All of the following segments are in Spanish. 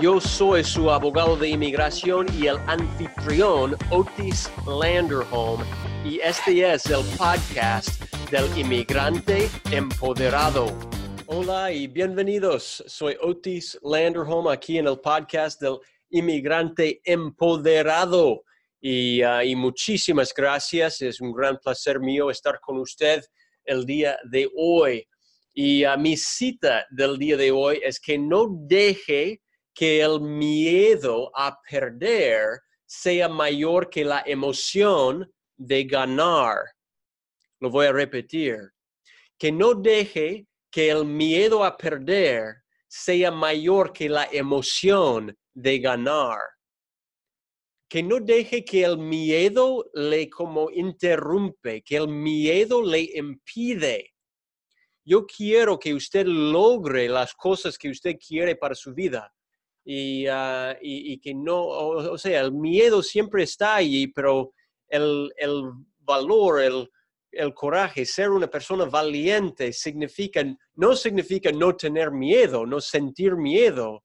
Yo soy su abogado de inmigración y el anfitrión Otis Landerholm y este es el podcast del inmigrante empoderado. Hola y bienvenidos. Soy Otis Landerholm aquí en el podcast del inmigrante empoderado y, uh, y muchísimas gracias. Es un gran placer mío estar con usted el día de hoy. Y uh, mi cita del día de hoy es que no deje que el miedo a perder sea mayor que la emoción de ganar. Lo voy a repetir. Que no deje que el miedo a perder sea mayor que la emoción de ganar. Que no deje que el miedo le como interrumpe, que el miedo le impide. Yo quiero que usted logre las cosas que usted quiere para su vida Ah, y, y, que no, o, sea, el miedo siempre está ahí, pero el, el valor, el, el, coraje, ser una persona valiente, significa, no significa no tener miedo, no sentir miedo.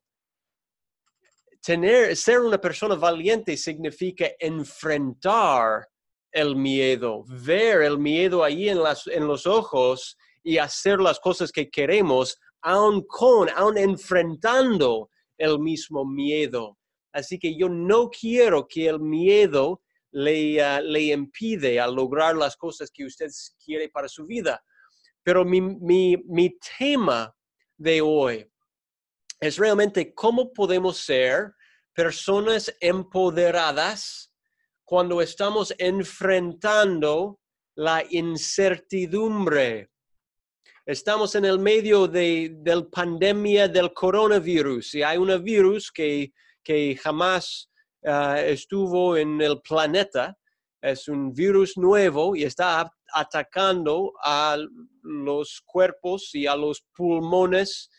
Tener, ser una persona valiente significa enfrentar el miedo, ver el miedo ahí en, las, en los ojos y hacer las cosas que queremos, aun con, aun enfrentando el mismo miedo. Así que yo no quiero que el miedo le, ah, le impide a lograr las cosas que usted quiere para su vida. Pero mi, mi, mi tema de hoy es realmente cómo podemos ser personas empoderadas cuando estamos enfrentando la incertidumbre estamos en el medio de la pandemia del coronavirus y hay un virus que, que jamás ah, estuvo en el planeta. Es un virus nuevo y está atacando a los cuerpos y a los pulmones,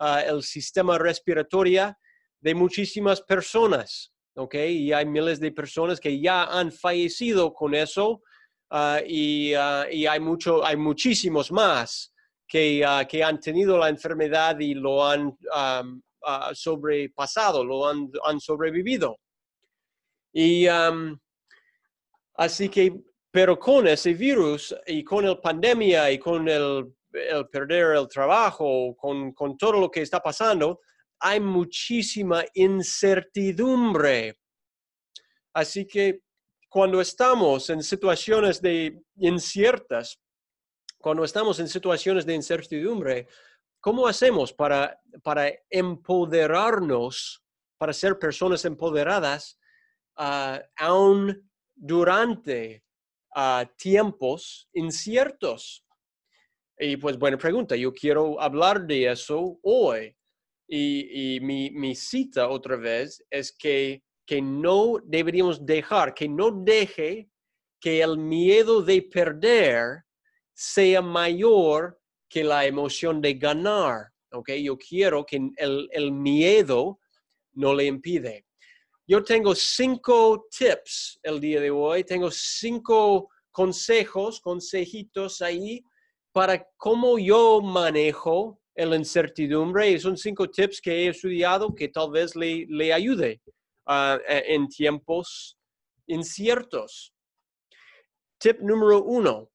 uh, el sistema respiratorio de muchísimas personas. ¿okay? Y hay miles de personas que ya han fallecido con eso ah, y, y, hay, mucho, hay muchísimos más Ah, que, han tenido la enfermedad y lo han ah, sobrepasado, lo han, sobrevivido. Y así que, pero con ese virus y con la pandemia y con el, perder el trabajo, con, con todo lo que está pasando, hay muchísima incertidumbre. Así que cuando estamos en situaciones de inciertas, cuando estamos en situaciones de incertidumbre, ¿cómo hacemos para, para empoderarnos, para ser personas empoderadas, uh, aún durante uh, tiempos inciertos? Y pues buena pregunta, yo quiero hablar de eso hoy. Y, y mi, mi, cita otra vez es que, que no deberíamos dejar, que no deje que el miedo de perder sea mayor que la emoción de ganar. ¿ok? Yo quiero que el, miedo no le impide. Yo tengo cinco tips el día de hoy, tengo cinco consejos, consejitos ahí para cómo yo manejo la incertidumbre. Y son cinco tips que he estudiado que tal vez le, ayude uh, en tiempos inciertos. Tip número uno,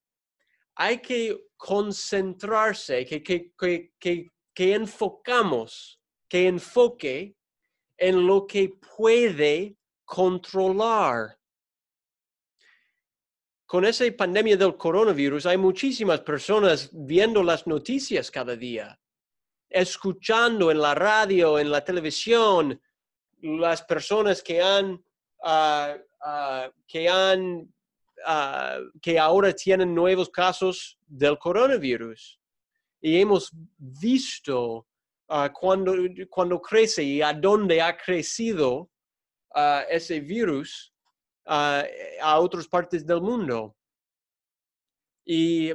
hay que concentrarse, que, que, que, que, enfocamos, que enfoque en lo que puede controlar. Con esa pandemia del coronavirus hay muchísimas personas viendo las noticias cada día, escuchando en la radio, en la televisión, las personas que han, ah, ah, que han Ah, que ahora tienen nuevos casos del coronavirus. Y hemos visto ah, cuando, cuando crece y a dónde ha crecido ah, ese virus a otras partes del mundo. Y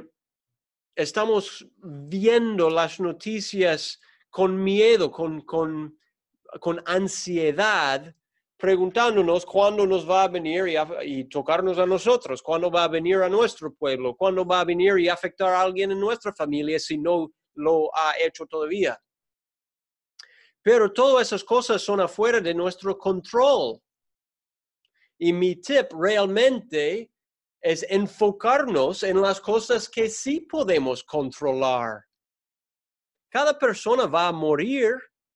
estamos viendo las noticias con miedo, con, con, con ansiedad, preguntándonos cuándo nos va a venir y, tocarnos a nosotros, cuándo va a venir a nuestro pueblo, cuándo va a venir y afectar a alguien en nuestra familia si no lo ha hecho todavía. Pero todas esas cosas son afuera de nuestro control. Y mi tip realmente es enfocarnos en las cosas que sí podemos controlar. Cada persona va a morir.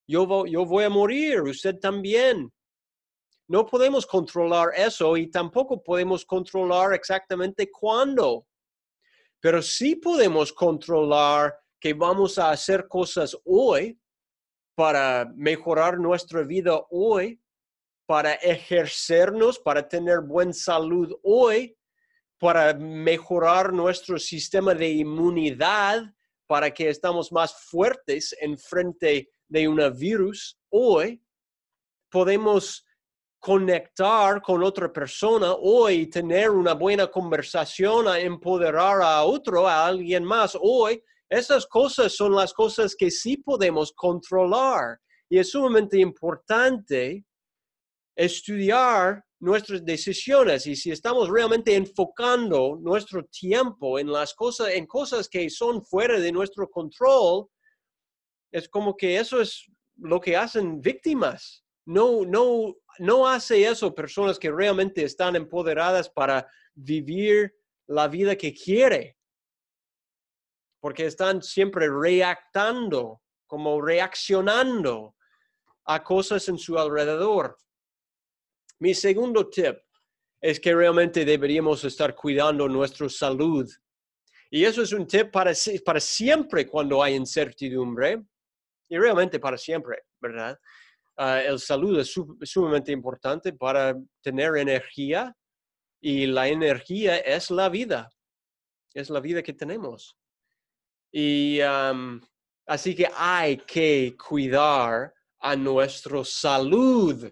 Yo, yo voy a morir, usted también. No podemos controlar eso y tampoco podemos controlar exactamente cuándo. Pero sí podemos controlar que vamos a hacer cosas hoy para mejorar nuestra vida hoy, para ejercernos, para tener buena salud hoy, para mejorar nuestro sistema de inmunidad, para que estamos más fuertes en frente de un virus hoy. Podemos conectar con otra persona hoy, tener una buena conversación, a empoderar a otro, a alguien más hoy, esas cosas son las cosas que sí podemos controlar. Y es sumamente importante estudiar nuestras decisiones. Y si estamos realmente enfocando nuestro tiempo en las cosas, en cosas que son fuera de nuestro control, es como que eso es lo que hacen víctimas no, no, no hace eso personas que realmente están empoderadas para vivir la vida que quiere, porque están siempre reactando, como reaccionando a cosas en su alrededor. Mi segundo tip es que realmente deberíamos estar cuidando nuestra salud. Y eso es un tip para, para siempre cuando hay incertidumbre, y realmente para siempre, ¿verdad? Ah, el salud es sumamente importante para tener energía y la energía es la vida, es la vida que tenemos. Y así que hay que cuidar a nuestra salud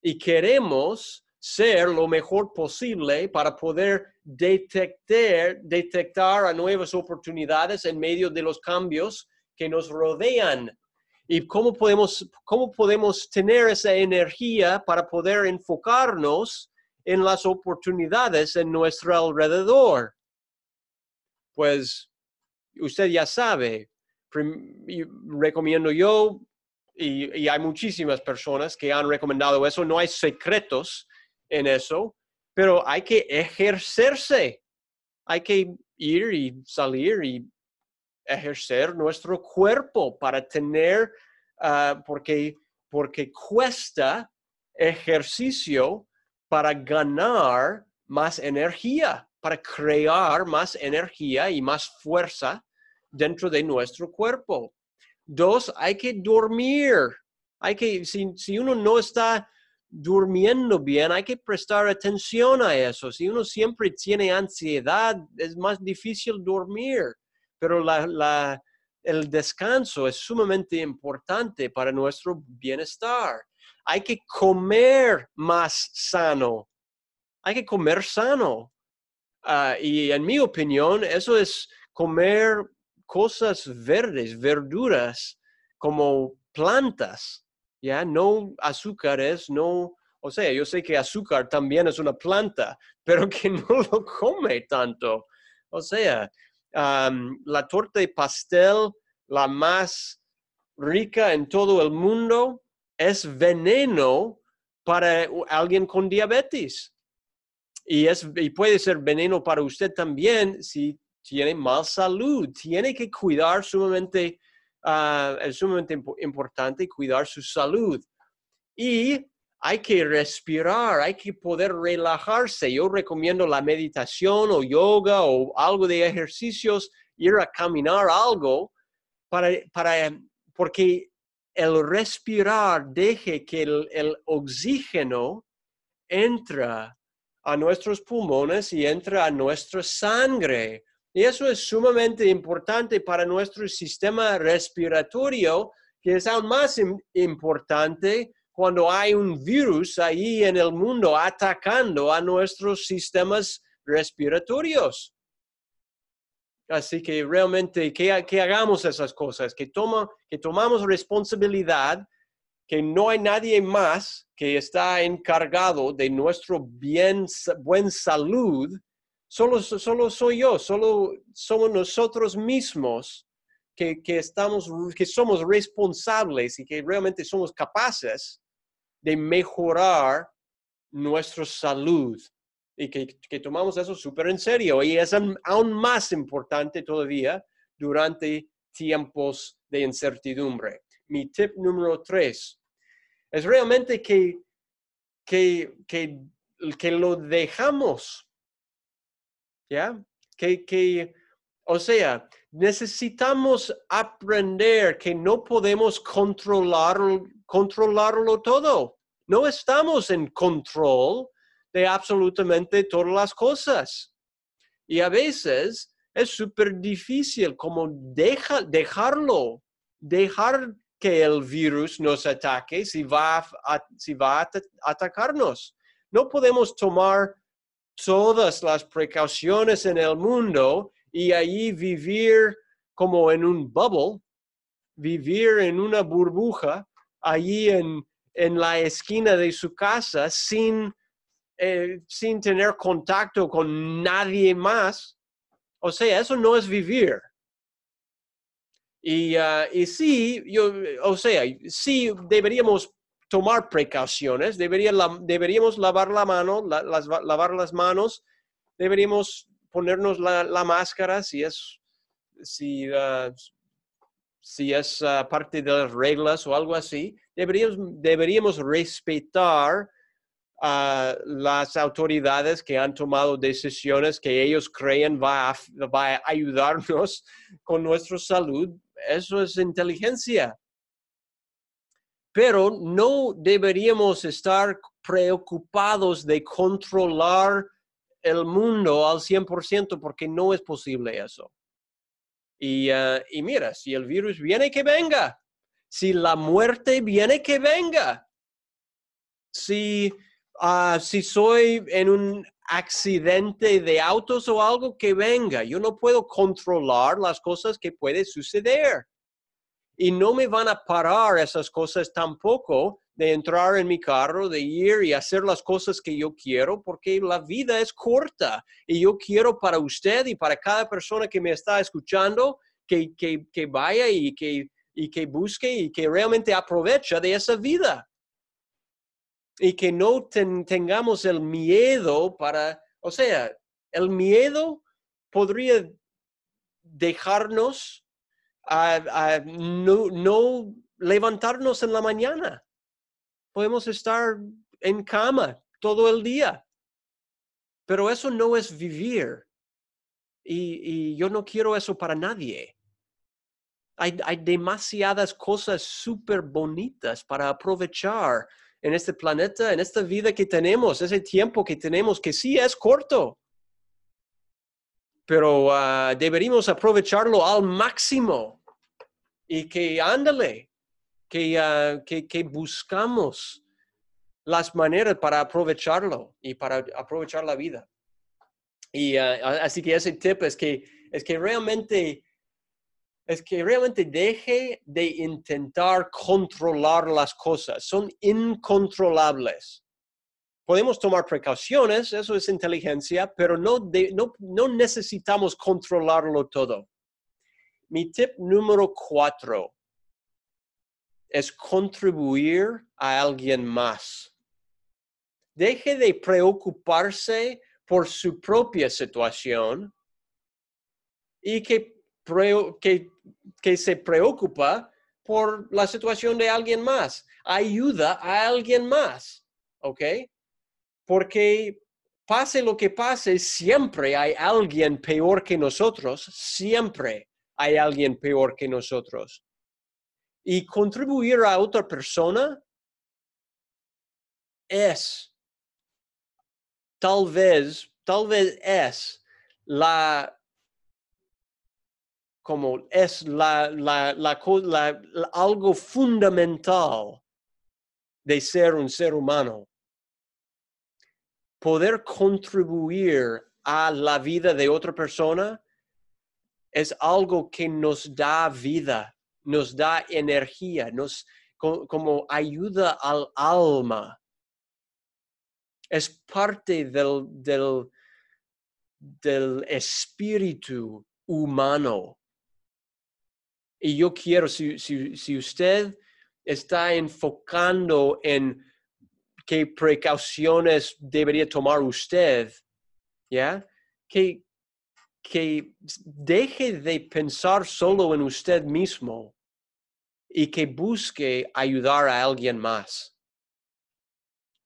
y queremos ser lo mejor posible para poder detectar, detectar a nuevas oportunidades en medio de los cambios que nos rodean y cómo podemos, cómo podemos tener esa energía para poder enfocarnos en las oportunidades en nuestro alrededor. Pues usted ya sabe, recomiendo yo, y, y, hay muchísimas personas que han recomendado eso, no hay secretos en eso, pero hay que ejercerse, hay que ir y salir y ejercer nuestro cuerpo, para tener, ah, porque, porque cuesta ejercicio para ganar más energía, para crear más energía y más fuerza dentro de nuestro cuerpo. Dos, hay que dormir. Hay que, si, si uno no está durmiendo bien, hay que prestar atención a eso. Si uno siempre tiene ansiedad, es más difícil dormir pero el descanso es sumamente importante para nuestro bienestar. Hay que comer más sano. Hay que comer sano. Ah, y en mi opinión, eso es comer cosas verdes, verduras, como plantas, ¿ya? No azúcares, no, o sea, yo sé que azúcar también es una planta, pero que no lo come tanto. O sea, la torta de pastel, la más rica en todo el mundo, es veneno para alguien con diabetes. Y, es, y puede ser veneno para usted también si tiene mal salud. Tiene que cuidar sumamente, uh, es sumamente importante cuidar su salud. Y hay que respirar, hay que poder relajarse. Yo recomiendo la meditación o yoga o algo de ejercicios, ir a caminar algo, para, para, porque el respirar deje que el, oxígeno entra a nuestros pulmones y entra a nuestra sangre. Y eso es sumamente importante para nuestro sistema respiratorio, que es aún más importante cuando hay un virus ahí en el mundo atacando a nuestros sistemas respiratorios. Así que realmente que, que hagamos esas cosas, que, toma, que tomamos responsabilidad, que no hay nadie más que está encargado de nuestro bien, buen salud, solo, solo soy yo, solo somos nosotros mismos que, que, estamos, que somos responsables y que realmente somos capaces de mejorar nuestra salud y que, tomamos eso súper en serio. Y es aún más importante todavía durante tiempos de incertidumbre. Mi tip número tres es realmente que, que, que, que lo dejamos. ¿Ya? Que, que, o sea, necesitamos aprender que no podemos controlar, controlarlo todo. No estamos en control de absolutamente todas las cosas. Y a veces es súper difícil como deja, dejarlo, dejar que el virus nos ataque si va a, si va a atacarnos. No podemos tomar todas las precauciones en el mundo y allí vivir como en un bubble, vivir en una burbuja, allí en, en la esquina de su casa sin eh, sin tener contacto con nadie más. O sea, eso no es vivir. Y, uh, y sí, yo, o sea, sí deberíamos tomar precauciones, debería deberíamos lavar la mano, las, lavar las manos, deberíamos ponernos la, la máscara si es, si, uh, si es uh, parte de las reglas o algo así. Deberíamos, deberíamos respetar a las autoridades que han tomado decisiones que ellos creen va va a ayudarnos con nuestra salud. Eso es inteligencia. Pero no deberíamos estar preocupados de controlar el mundo al 100% porque no es posible eso. Y, uh, y mira, si el virus viene, que venga. Si la muerte viene, que venga. Si Ah, si soy en un accidente de autos o algo que venga. Yo no puedo controlar las cosas que pueden suceder. Y no me van a parar esas cosas tampoco de entrar en mi carro, de ir y hacer las cosas que yo quiero, porque la vida es corta. Y yo quiero para usted y para cada persona que me está escuchando que, que, que vaya y que, y que busque y que realmente aproveche de esa vida y que no tengamos el miedo para, o sea, el miedo podría dejarnos a, no, no, levantarnos en la mañana. Podemos estar en cama todo el día, pero eso no es vivir. Y, yo no quiero eso para nadie. Hay, hay demasiadas cosas súper bonitas para aprovechar en este planeta, en esta vida que tenemos, ese tiempo que tenemos, que sí es corto, pero ah, deberíamos aprovecharlo al máximo y que ándale, que, uh, que, buscamos las maneras para aprovecharlo y para aprovechar la vida. Y ah, así que ese tip es que, es que realmente es que realmente deje de intentar controlar las cosas. Son incontrolables. Podemos tomar precauciones, eso es inteligencia, pero no, no necesitamos controlarlo todo. Mi tip número cuatro es contribuir a alguien más. Deje de preocuparse por su propia situación y que que, que se preocupa por la situación de alguien más, ayuda a alguien más, ¿ok? Porque pase lo que pase, siempre hay alguien peor que nosotros, siempre hay alguien peor que nosotros. Y contribuir a otra persona es, tal vez, tal vez es la como es la, la, la, algo fundamental de ser un ser humano. Poder contribuir a la vida de otra persona es algo que nos da vida, nos da energía, nos como ayuda al alma. Es parte del, del, del espíritu humano. Y yo quiero, si, si, usted está enfocando en qué precauciones debería tomar usted, ¿ya? Que, que deje de pensar solo en usted mismo y que busque ayudar a alguien más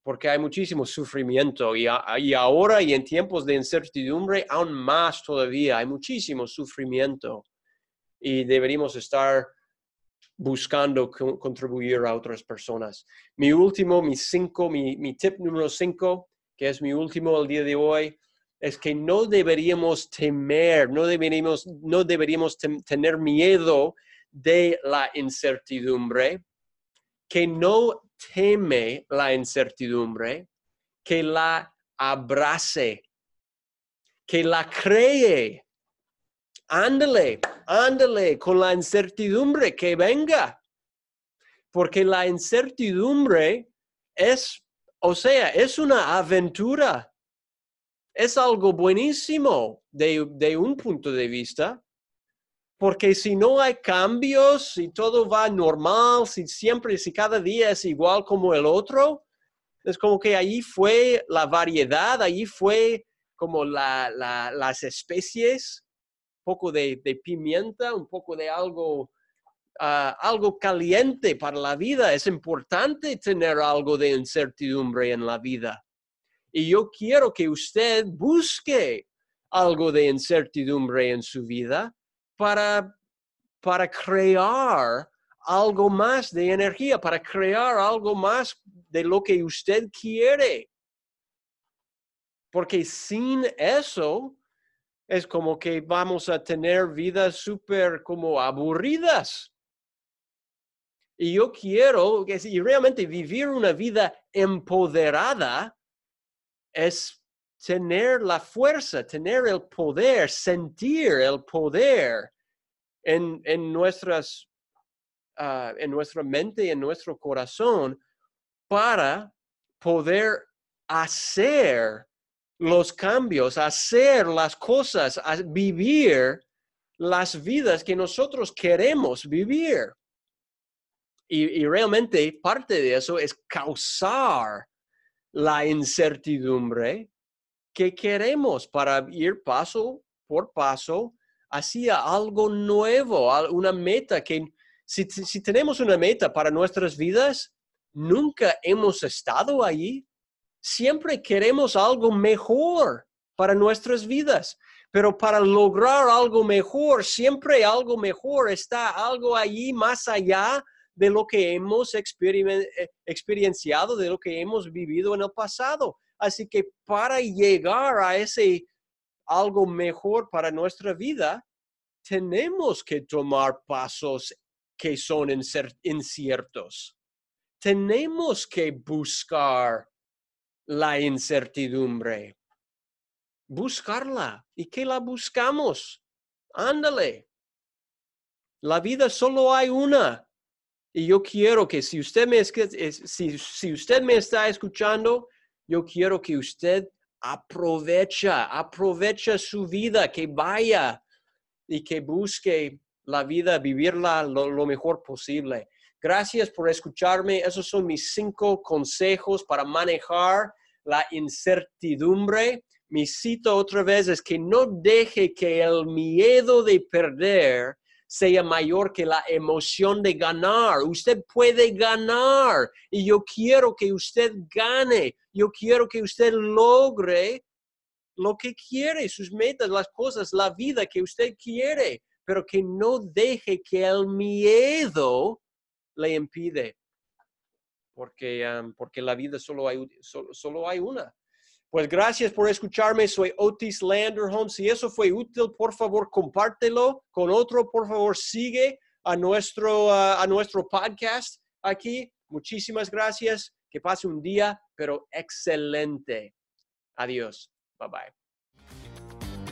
porque hay muchísimo sufrimiento y, ahora y en tiempos de incertidumbre aún más todavía, hay muchísimo sufrimiento y deberíamos estar buscando contribuir a otras personas. Mi último, mi cinco, mi, mi tip número cinco, que es mi último el día de hoy, es que no deberíamos temer, no deberíamos, no deberíamos tener miedo de la incertidumbre, que no teme la incertidumbre, que la abrace, que la cree. Ándale, ándale con la incertidumbre que venga. Porque la incertidumbre es, o sea, es una aventura. Es algo buenísimo de, de un punto de vista, porque si no hay cambios, si todo va normal, si siempre, si cada día es igual como el otro, es como que ahí fue la variedad, ahí fue como las especies, un poco de, pimienta, un poco de algo, ah, algo caliente para la vida. Es importante tener algo de incertidumbre en la vida. Y yo quiero que usted busque algo de incertidumbre en su vida para, para crear algo más de energía, para crear algo más de lo que usted quiere. Porque sin eso es como que vamos a tener vidas súper como aburridas. Y yo quiero que si realmente vivir una vida empoderada es tener la fuerza, tener el poder, sentir el poder en, en nuestras, ah, en nuestra mente y en nuestro corazón para poder hacer los cambios, hacer las cosas, vivir las vidas que nosotros queremos vivir. Y, y, realmente parte de eso es causar la incertidumbre que queremos para ir paso por paso hacia algo nuevo, una meta que si, tenemos una meta para nuestras vidas, nunca hemos estado allí. Siempre queremos algo mejor para nuestras vidas, pero para lograr algo mejor, siempre algo mejor está algo allí más allá de lo que hemos eh, experienciado, de lo que hemos vivido en el pasado. Así que para llegar a ese algo mejor para nuestra vida, tenemos que tomar pasos que son inciertos. Tenemos que buscar la incertidumbre. Buscarla. ¿Y qué la buscamos? Ándale. La vida solo hay una. Y yo quiero que si usted me, si, si usted me está escuchando, yo quiero que usted aprovecha, aprovecha su vida, que vaya y que busque la vida, vivirla lo, mejor posible. Gracias por escucharme. Esos son mis cinco consejos para manejar la incertidumbre. Mi cito otra vez es que no deje que el miedo de perder sea mayor que la emoción de ganar. Usted puede ganar y yo quiero que usted gane. Yo quiero que usted logre lo que quiere, sus metas, las cosas, la vida que usted quiere, pero que no deje que el miedo le impide. Porque, porque la vida solo hay, solo hay una. Pues gracias por escucharme. Soy Otis Landerholm. Si eso fue útil, por favor, compártelo con otro. Por favor, sigue a nuestro, a nuestro podcast aquí. Muchísimas gracias. Que pase un día, pero excelente. Adiós. Bye bye.